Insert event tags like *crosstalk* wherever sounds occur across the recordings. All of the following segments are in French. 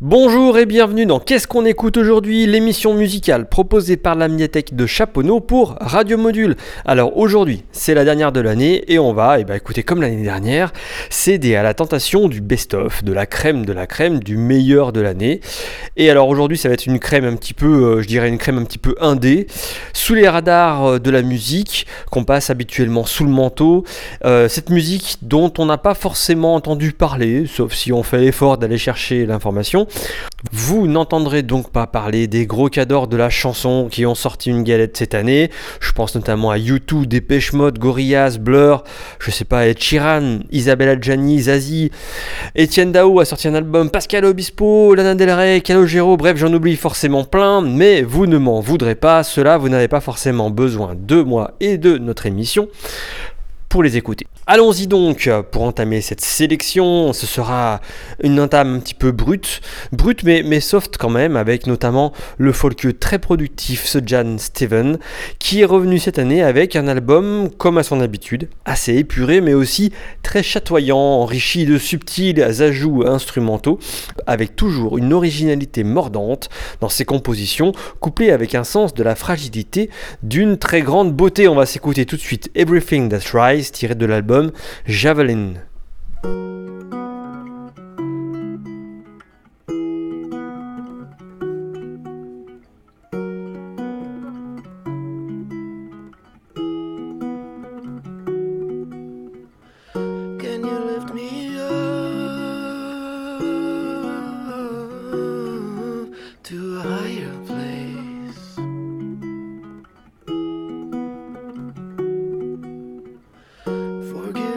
Bonjour et bienvenue dans Qu'est-ce qu'on écoute aujourd'hui L'émission musicale proposée par la médiathèque de Chaponneau pour Radio Module. Alors aujourd'hui, c'est la dernière de l'année et on va, eh ben, écouter comme l'année dernière, céder à la tentation du best-of, de la crème de la crème, du meilleur de l'année. Et alors aujourd'hui, ça va être une crème un petit peu, euh, je dirais une crème un petit peu indé, sous les radars euh, de la musique, qu'on passe habituellement sous le manteau. Euh, cette musique dont on n'a pas forcément entendu parler, sauf si on fait l'effort d'aller chercher l'information. Vous n'entendrez donc pas parler des gros cadors de la chanson qui ont sorti une galette cette année. Je pense notamment à U2, Dépêche Mode, Gorillaz, Blur, je sais pas, Ed Sheeran, Isabella Gianni, Zazie, Etienne Dao a sorti un album, Pascal Obispo, Lana Del Rey, Calogero, bref, j'en oublie forcément plein, mais vous ne m'en voudrez pas, cela vous n'avez pas forcément besoin de moi et de notre émission pour les écouter. Allons-y donc pour entamer cette sélection. Ce sera une entame un petit peu brute, brute mais, mais soft quand même, avec notamment le folk très productif Jan Steven, qui est revenu cette année avec un album, comme à son habitude, assez épuré mais aussi très chatoyant, enrichi de subtils ajouts instrumentaux, avec toujours une originalité mordante dans ses compositions, couplée avec un sens de la fragilité d'une très grande beauté. On va s'écouter tout de suite Everything That Rise, tiré de l'album Javelin. Forget.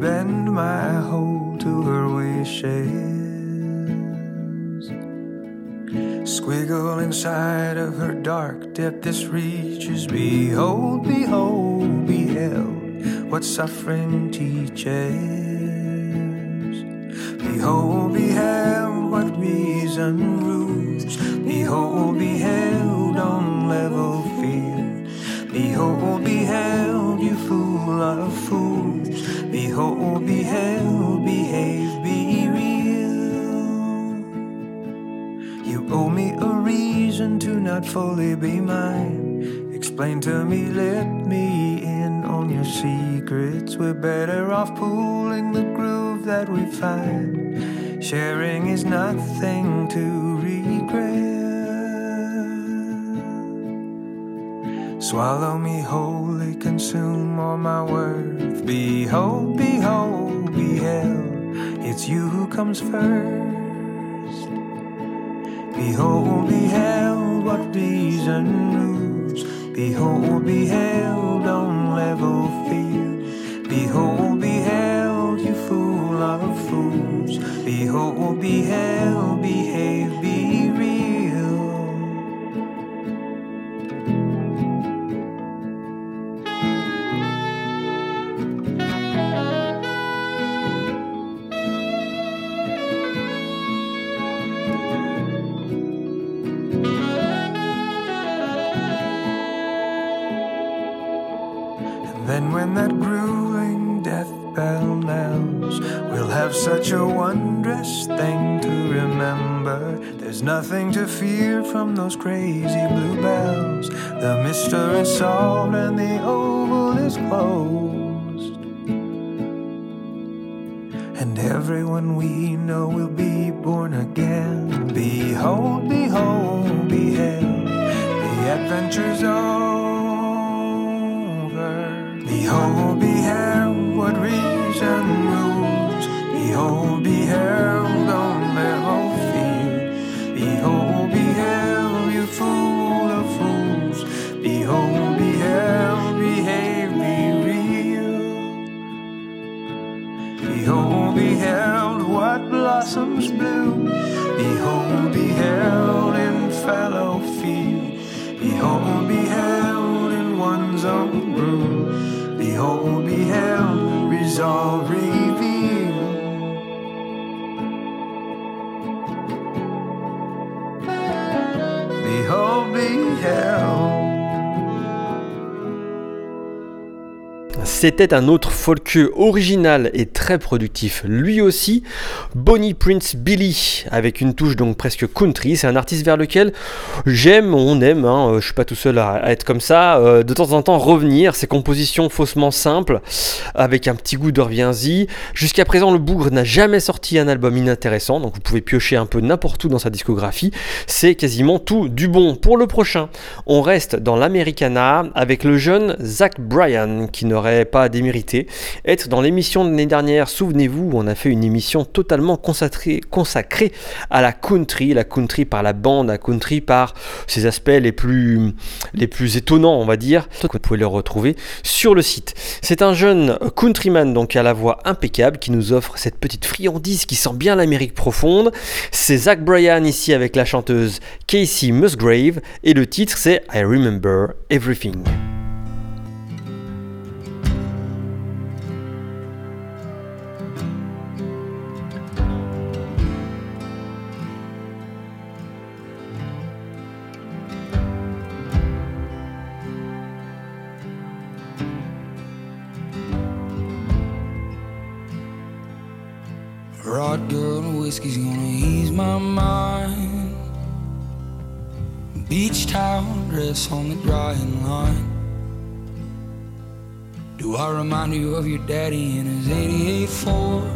Bend my whole to her wishes. Squiggle inside of her dark depth, this reaches. Behold, behold, beheld what suffering teaches. Behold, beheld what reason rules. Behold, beheld on level field. Behold, beheld, you fool of fools. Beheld, behave, be real. You owe me a reason to not fully be mine. Explain to me, let me in on your secrets. We're better off pooling the groove that we find. Sharing is nothing to regret. Swallow me wholly, consume all my worth. Behold, behold, beheld. It's you who comes first. Behold, beheld what reason rules. Behold, beheld on level field. Behold, beheld, you fool of fools. Behold, beheld, behave, nothing to fear from those crazy bluebells. The mystery is solved and the oval is closed. Room. Behold, beheld, resolve revealed. Behold, beheld. C'était un autre folk original et très productif, lui aussi, Bonnie Prince Billy, avec une touche donc presque country. C'est un artiste vers lequel j'aime, on aime, hein, je suis pas tout seul à, être comme ça, euh, de temps en temps revenir, ses compositions faussement simples, avec un petit goût de reviens-y. Jusqu'à présent, le bougre n'a jamais sorti un album inintéressant, donc vous pouvez piocher un peu n'importe où dans sa discographie. C'est quasiment tout du bon. Pour le prochain, on reste dans l'Americana avec le jeune Zach Bryan, qui n'aurait pas démérité. Être dans l'émission de l'année dernière, souvenez-vous, on a fait une émission totalement consacrée, consacrée à la country, la country par la bande, la country par ses aspects les plus, les plus étonnants, on va dire. Vous pouvez le retrouver sur le site. C'est un jeune countryman, donc à la voix impeccable, qui nous offre cette petite friandise qui sent bien l'Amérique profonde. C'est Zach Bryan ici avec la chanteuse Casey Musgrave, et le titre c'est I Remember Everything. Whiskey's gonna ease my mind. Beach towel dress on the drying line. Do I remind you of your daddy in his 88 Ford?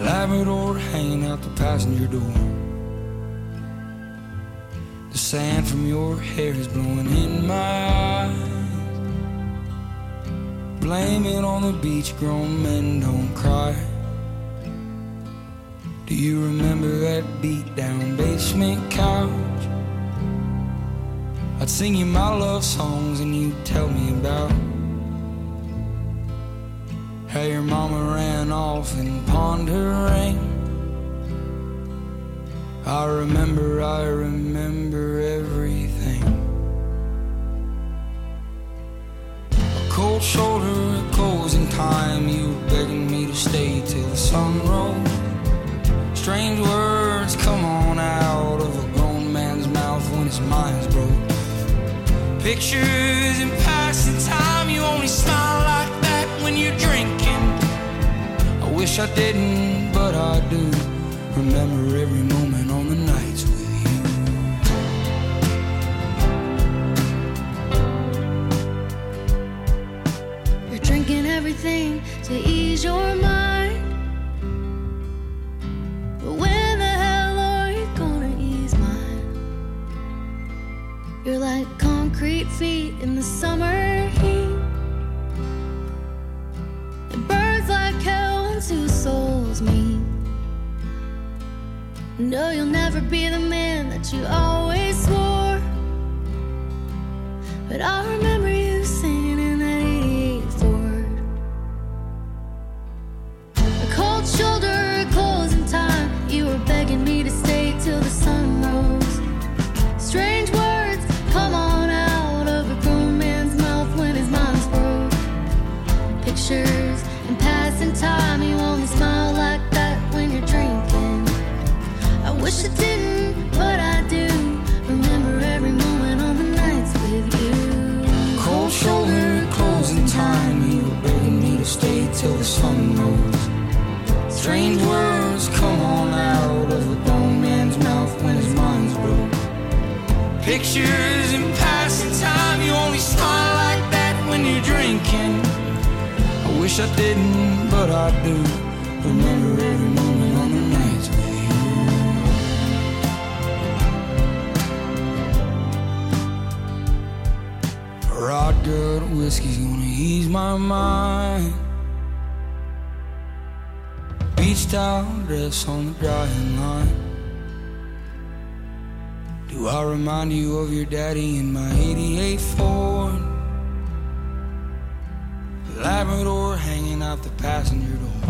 Labrador hanging out the passenger door. The sand from your hair is blowing in my eyes. Blame it on the beach, grown men don't cry. Do you remember that beat down basement couch? I'd sing you my love songs and you'd tell me about how your mama ran off and pawned her ring. I remember, I remember everything. Cold shoulder, a closing time, you were begging me to stay till the sun rose. Strange words come on out of a grown man's mouth when his mind's broke. Pictures in passing time, you only smile like that when you're drinking. I wish I didn't, but I do. Remember every moment on everything to ease your mind. But when the hell are you gonna ease mine? You're like concrete feet in the summer heat. It burns like hell when two souls meet. No, you'll never be the man that you always swore. But I remember Pictures and passing time, you only smile like that when you're drinking. I wish I didn't, but I do. Remember every moment on the nights with you. Cold shoulder, closing time, you were begging me to stay till the sun rose. Strange words come on out of a grown man's mouth when his mind's broke. Pictures wish I didn't, but I do. Remember every moment on the nights with you. Rod good whiskey's gonna ease my mind. Beach towel dress on the drying line. Do I remind you of your daddy in my 88 Ford? Hanging out the passenger door.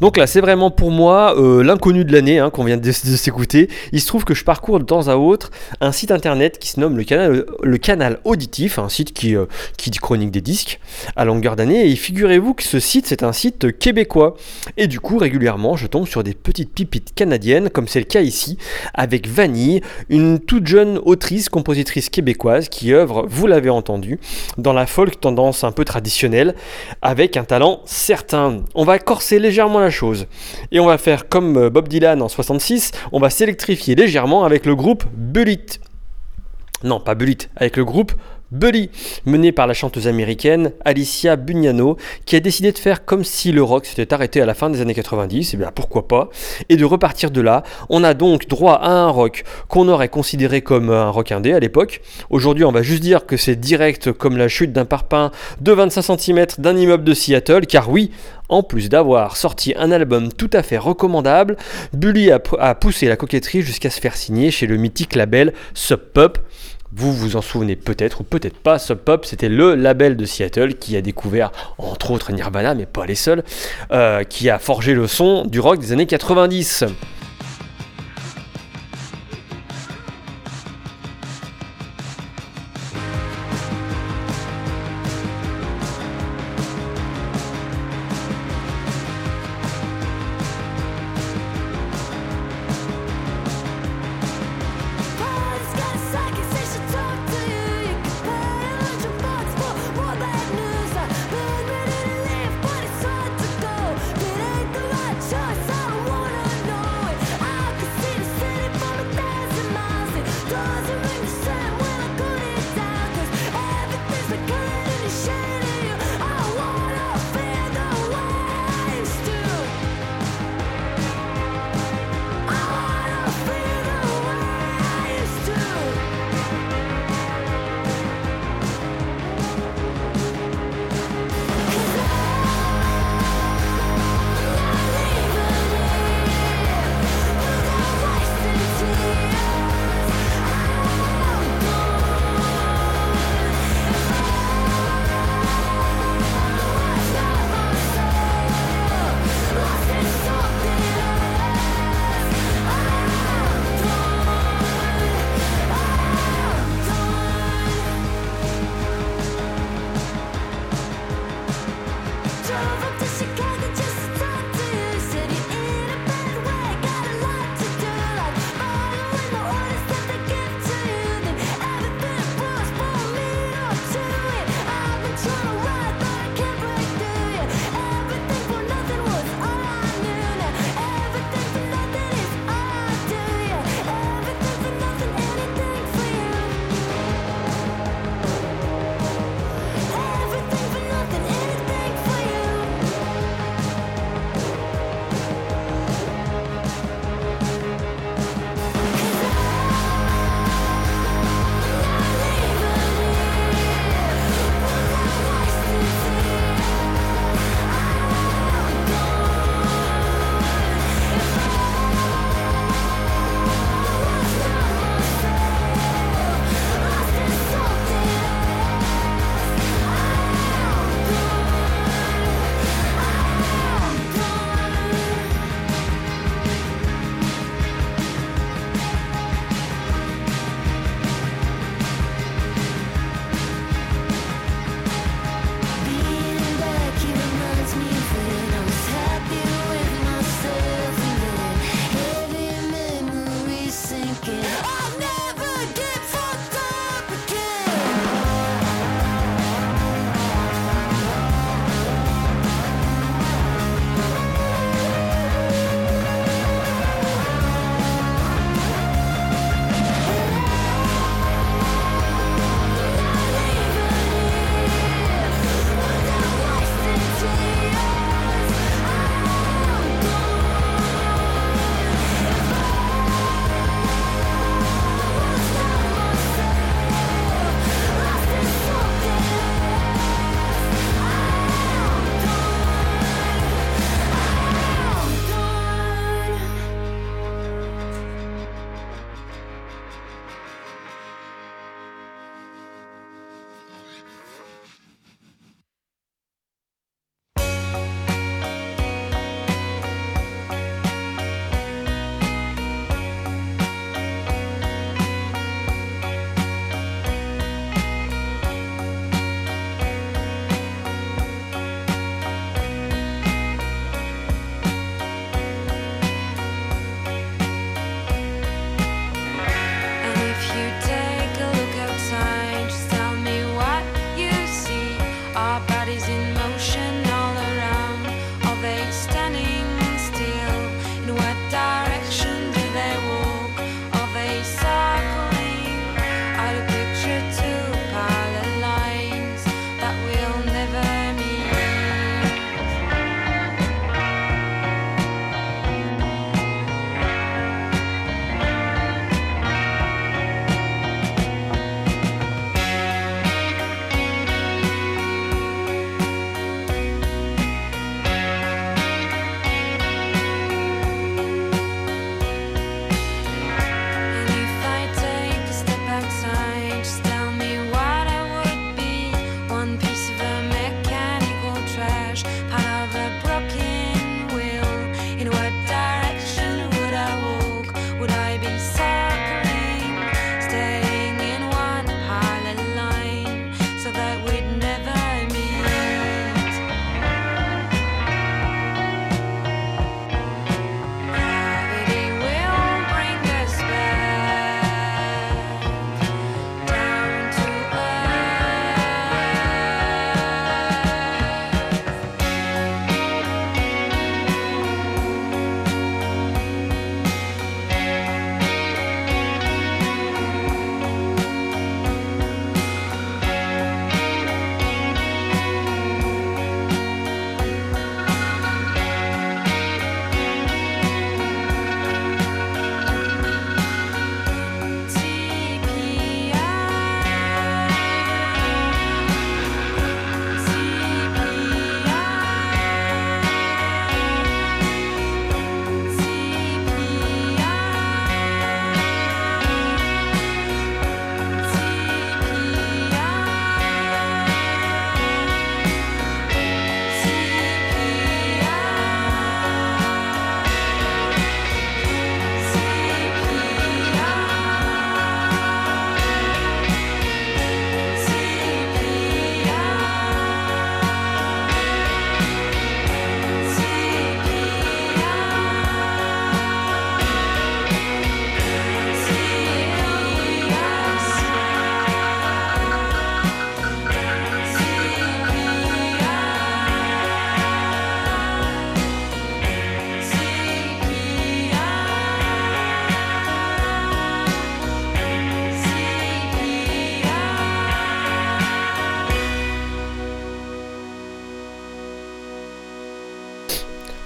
Donc là, c'est vraiment pour moi euh, l'inconnu de l'année hein, qu'on vient de, *laughs* s'écouter. Il se trouve que je parcours de temps à autre un site internet qui se nomme le canal, le canal Auditif, un site qui, euh, qui chronique des disques à longueur d'année. Et figurez-vous que ce site, c'est un site québécois. Et du coup, régulièrement, je tombe sur des petites pipites canadiennes, comme c'est le cas ici, avec Vanille, une toute jeune autrice, compositrice québécoise qui œuvre, vous l'avez entendu, dans la folk tendance un peu traditionnelle, avec un talent certain. On va corser légèrement la chose. Et on va faire comme euh, Bob Dylan en 66, on va s'électrifier légèrement avec le groupe Bullet. Non, pas Bullet, avec le groupe Bully, mené par la chanteuse américaine Alicia Bugnano, qui a décidé de faire comme si le rock s'était arrêté à la fin des années 90, et bien pourquoi pas, et de repartir de là. On a donc droit à un rock qu'on aurait considéré comme un rock indé à l'époque. Aujourd'hui, on va juste dire que c'est direct comme la chute d'un parpaing de 25 cm d'un immeuble de Seattle, car oui, en plus d'avoir sorti un album tout à fait recommandable, Bully a, a poussé la coquetterie jusqu'à se faire signer chez le mythique label Sub Pop. Vous vous en souvenez peut-être ou peut-être pas, Sub Pop, c'était le label de Seattle qui a découvert, entre autres, Nirvana, mais pas les seuls, euh, qui a forgé le son du rock des années 90.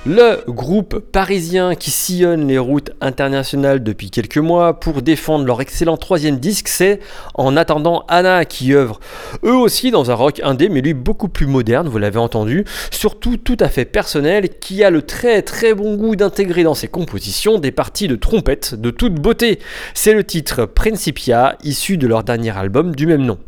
Le groupe parisien qui sillonne les routes internationales depuis quelques mois pour défendre leur excellent troisième disque, c'est En attendant Anna qui œuvre eux aussi dans un rock indé, mais lui beaucoup plus moderne, vous l'avez entendu, surtout tout à fait personnel, qui a le très très bon goût d'intégrer dans ses compositions des parties de trompette de toute beauté. C'est le titre Principia, issu de leur dernier album du même nom.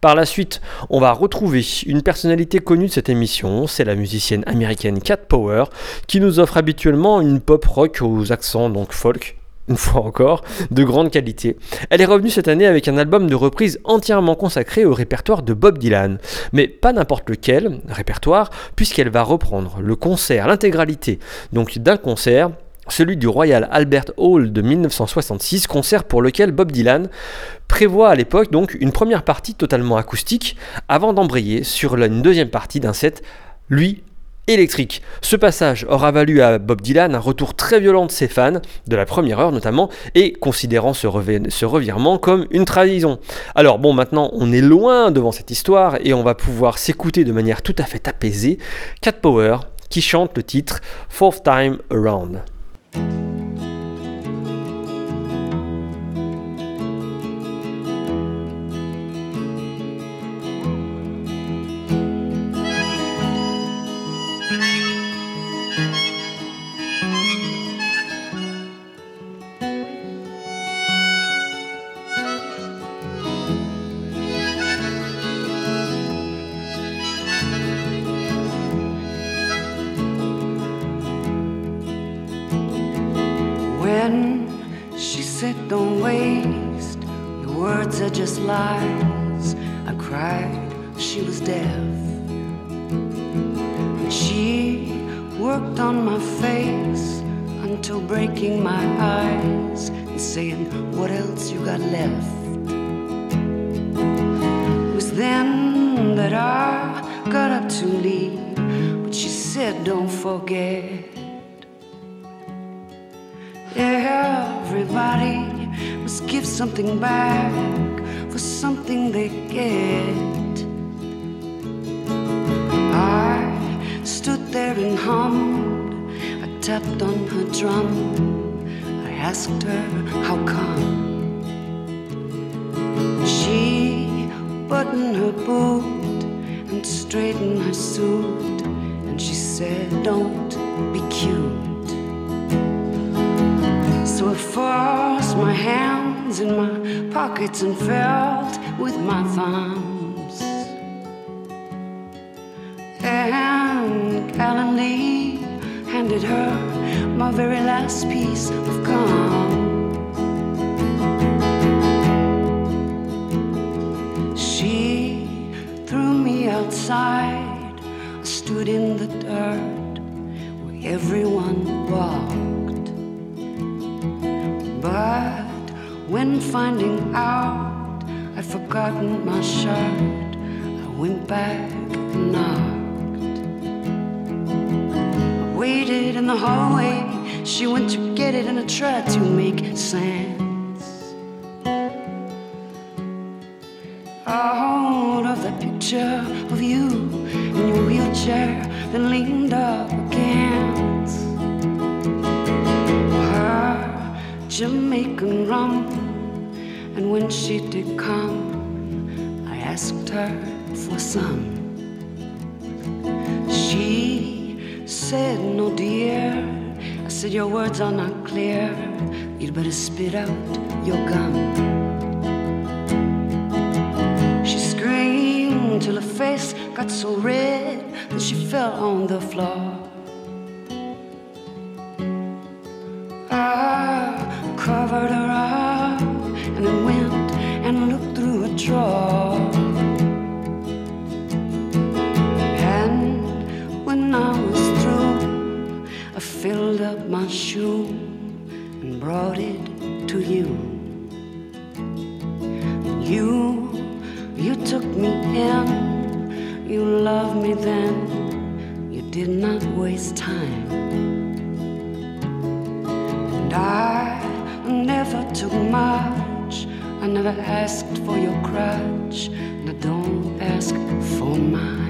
Par la suite, on va retrouver une personnalité connue de cette émission, c'est la musicienne américaine Cat Power, qui nous offre habituellement une pop rock aux accents donc folk, *laughs* une fois encore, de grande qualité. Elle est revenue cette année avec un album de reprise entièrement consacré au répertoire de Bob Dylan, mais pas n'importe lequel répertoire, puisqu'elle va reprendre le concert, l'intégralité, donc d'un concert celui du Royal Albert Hall de 1966, concert pour lequel Bob Dylan prévoit à l'époque donc une première partie totalement acoustique avant d'embrayer sur une deuxième partie d'un set, lui, électrique. Ce passage aura valu à Bob Dylan un retour très violent de ses fans, de la première heure notamment, et considérant ce, ce, revirement comme une trahison. Alors bon, maintenant on est loin devant cette histoire et on va pouvoir s'écouter de manière tout à fait apaisée Cat Power qui chante le titre Fourth Time Around. Until breaking my eyes and saying, What else you got left? It was then that I got up to leave, but she said, Don't forget. Everybody must give something back for something they get. I stood there and hummed. Tapped on her drum. I asked her how come. She buttoned her boot and straightened her suit, and she said, "Don't be cute." So I forced my hands in my pockets and felt with my thumbs. And gallantly handed her my very last piece of gum. She threw me outside. I stood in the dirt where everyone walked. But when finding out I'd forgotten my shirt, I went back and knocked. I waited in the hallway. She went to get it and I tried to make sense out up that picture of you in your wheelchair that leaned up against her Jamaican rum. And when she did come, I asked her for some. Said, No, dear. I said, Your words are not clear. You'd better spit out your gum. She screamed till her face got so red that she fell on the floor. Shoe and brought it to you. You, you took me in, you loved me then, you did not waste time. And I never took much, I never asked for your crutch, and I don't ask for mine.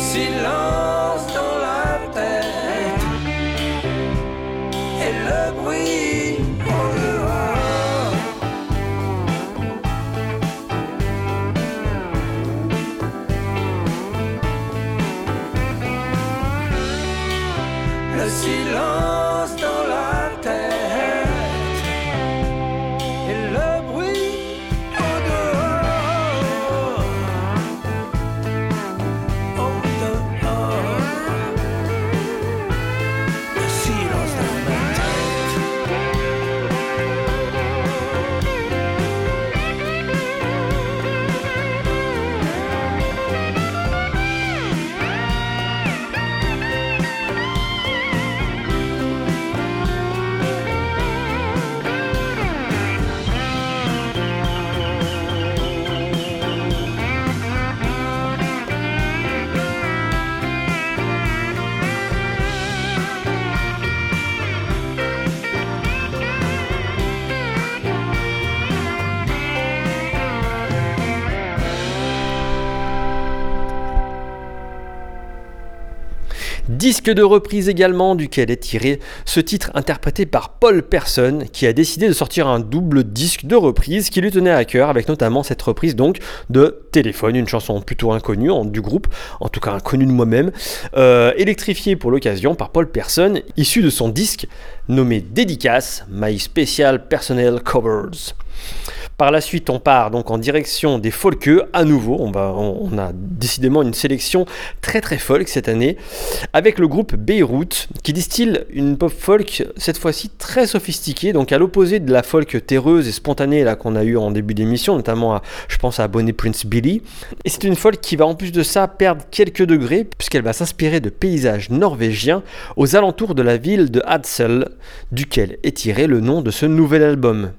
Silence Disque de reprise également, duquel est tiré ce titre interprété par Paul Person, qui a décidé de sortir un double disque de reprise qui lui tenait à cœur, avec notamment cette reprise donc de Téléphone, une chanson plutôt inconnue du groupe, en tout cas inconnue de moi-même, euh, électrifiée pour l'occasion par Paul Person, issu de son disque nommé Dédicace, My Special Personnel Covers. Par la suite, on part donc en direction des folkeux à nouveau. On, a décidément une sélection très très folk cette année avec le groupe Beyrouth qui distille une pop folk cette fois-ci très sophistiquée, donc à l'opposé de la folk terreuse et spontanée qu'on a eu en début d'émission, notamment à, je pense à Bonnie Prince Billy. Et c'est une folk qui va en plus de ça perdre quelques degrés puisqu'elle va s'inspirer de paysages norvégiens aux alentours de la ville de Hadsel, duquel est tiré le nom de ce nouvel album.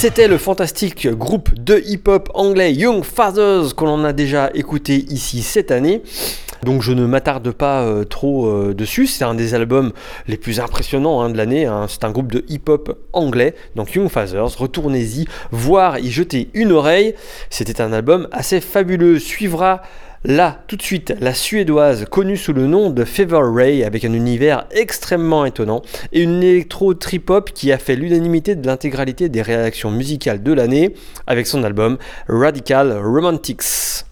C'était le fantastique groupe de hip-hop anglais Young Fathers qu'on en a déjà écouté ici cette année. Donc je ne m'attarde pas euh, trop euh, dessus. C'est un des albums les plus impressionnants hein, de l'année. Hein. C'est un groupe de hip-hop anglais, donc Young Fathers. Retournez-y, voir y jeter une oreille. C'était un album assez fabuleux. Suivra Là, tout de suite, la Suédoise, connue sous le nom de Fever Ray, avec un univers extrêmement étonnant, et une électro trip-hop qui a fait l'unanimité de l'intégralité des réactions musicales de l'année, avec son album Radical Romantics.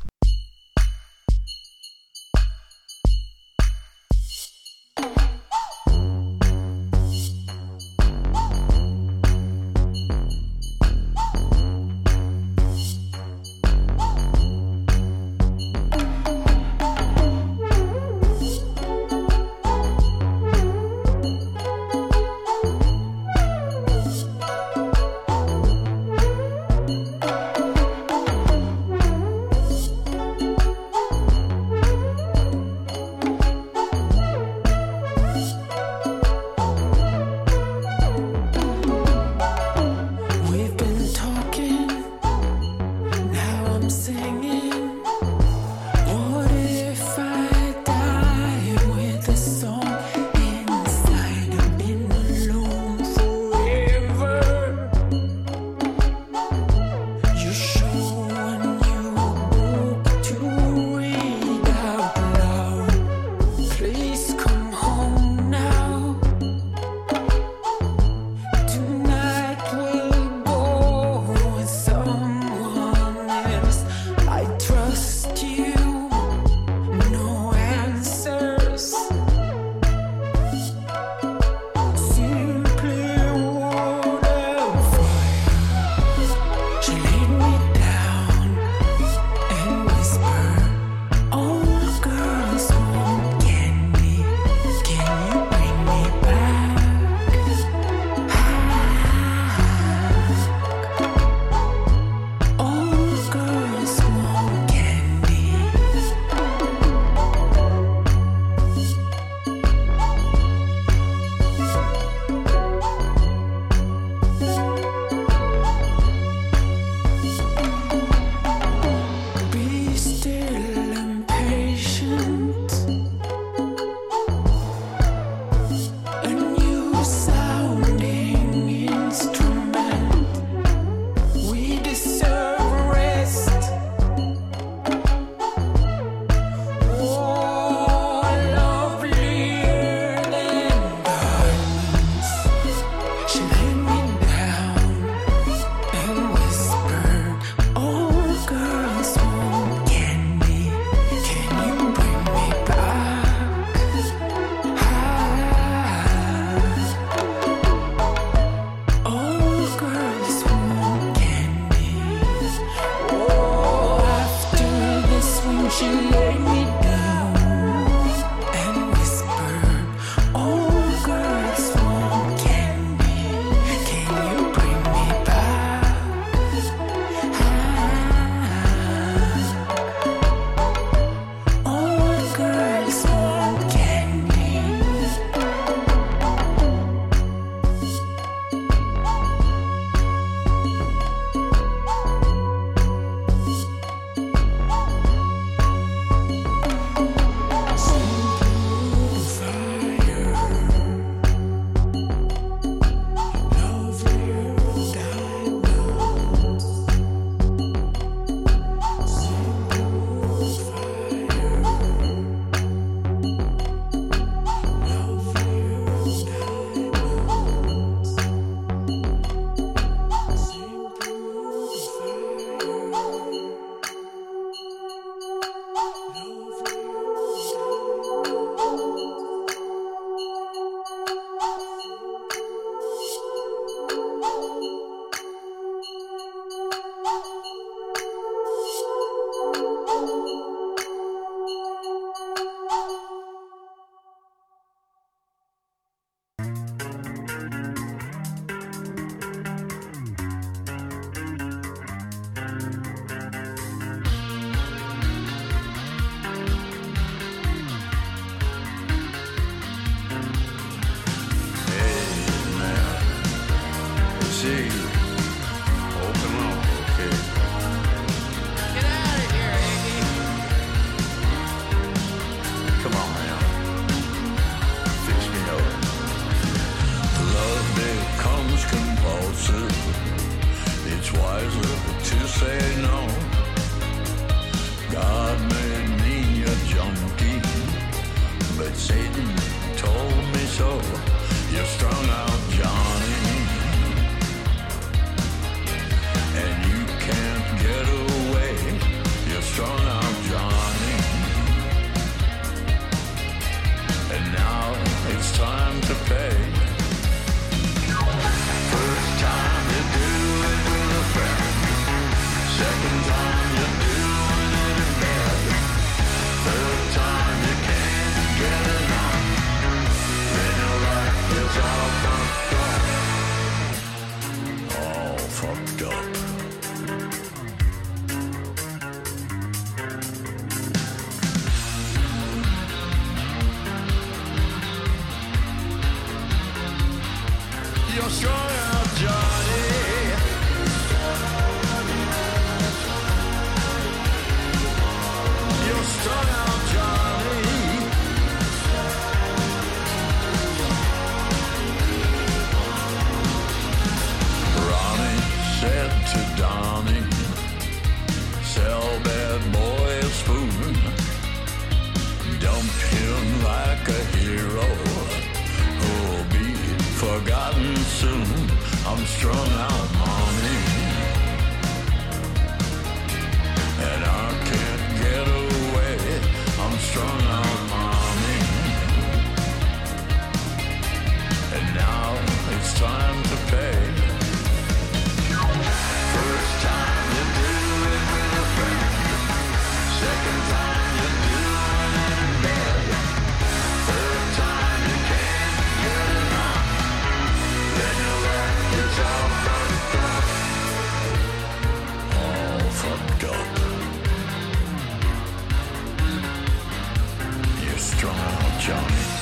Johnny.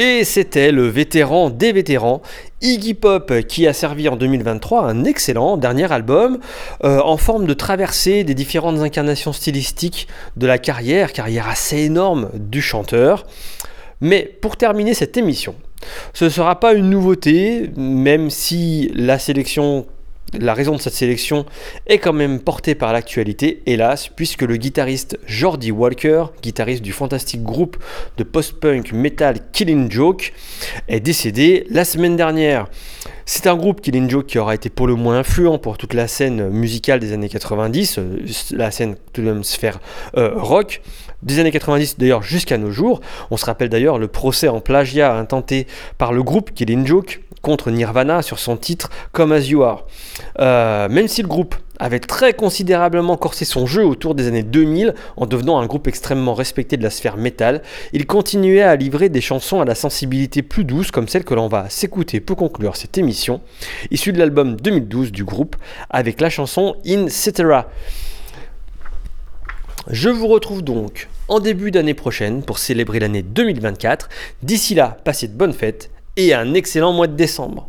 Et c'était le vétéran des vétérans, Iggy Pop, qui a servi en 2023 un excellent dernier album euh, en forme de traversée des différentes incarnations stylistiques de la carrière, carrière assez énorme du chanteur. Mais pour terminer cette émission, ce ne sera pas une nouveauté, même si la sélection la raison de cette sélection est quand même portée par l'actualité, hélas, puisque le guitariste Jordi Walker, guitariste du fantastique groupe de post-punk metal Killing Joke, est décédé la semaine dernière. C'est un groupe Killing Joke qui aura été pour le moins influent pour toute la scène musicale des années 90, euh, la scène tout de même sphère euh, rock, des années 90 d'ailleurs jusqu'à nos jours. On se rappelle d'ailleurs le procès en plagiat intenté par le groupe Killing Joke contre Nirvana sur son titre Come As You Are. Euh, même si le groupe avait très considérablement corsé son jeu autour des années 2000 en devenant un groupe extrêmement respecté de la sphère métal, il continuait à livrer des chansons à la sensibilité plus douce comme celle que l'on va s'écouter pour conclure cette émission, issue de l'album 2012 du groupe avec la chanson In Cetera. Je vous retrouve donc en début d'année prochaine pour célébrer l'année 2024. D'ici là, passez de bonnes fêtes et un excellent mois de décembre.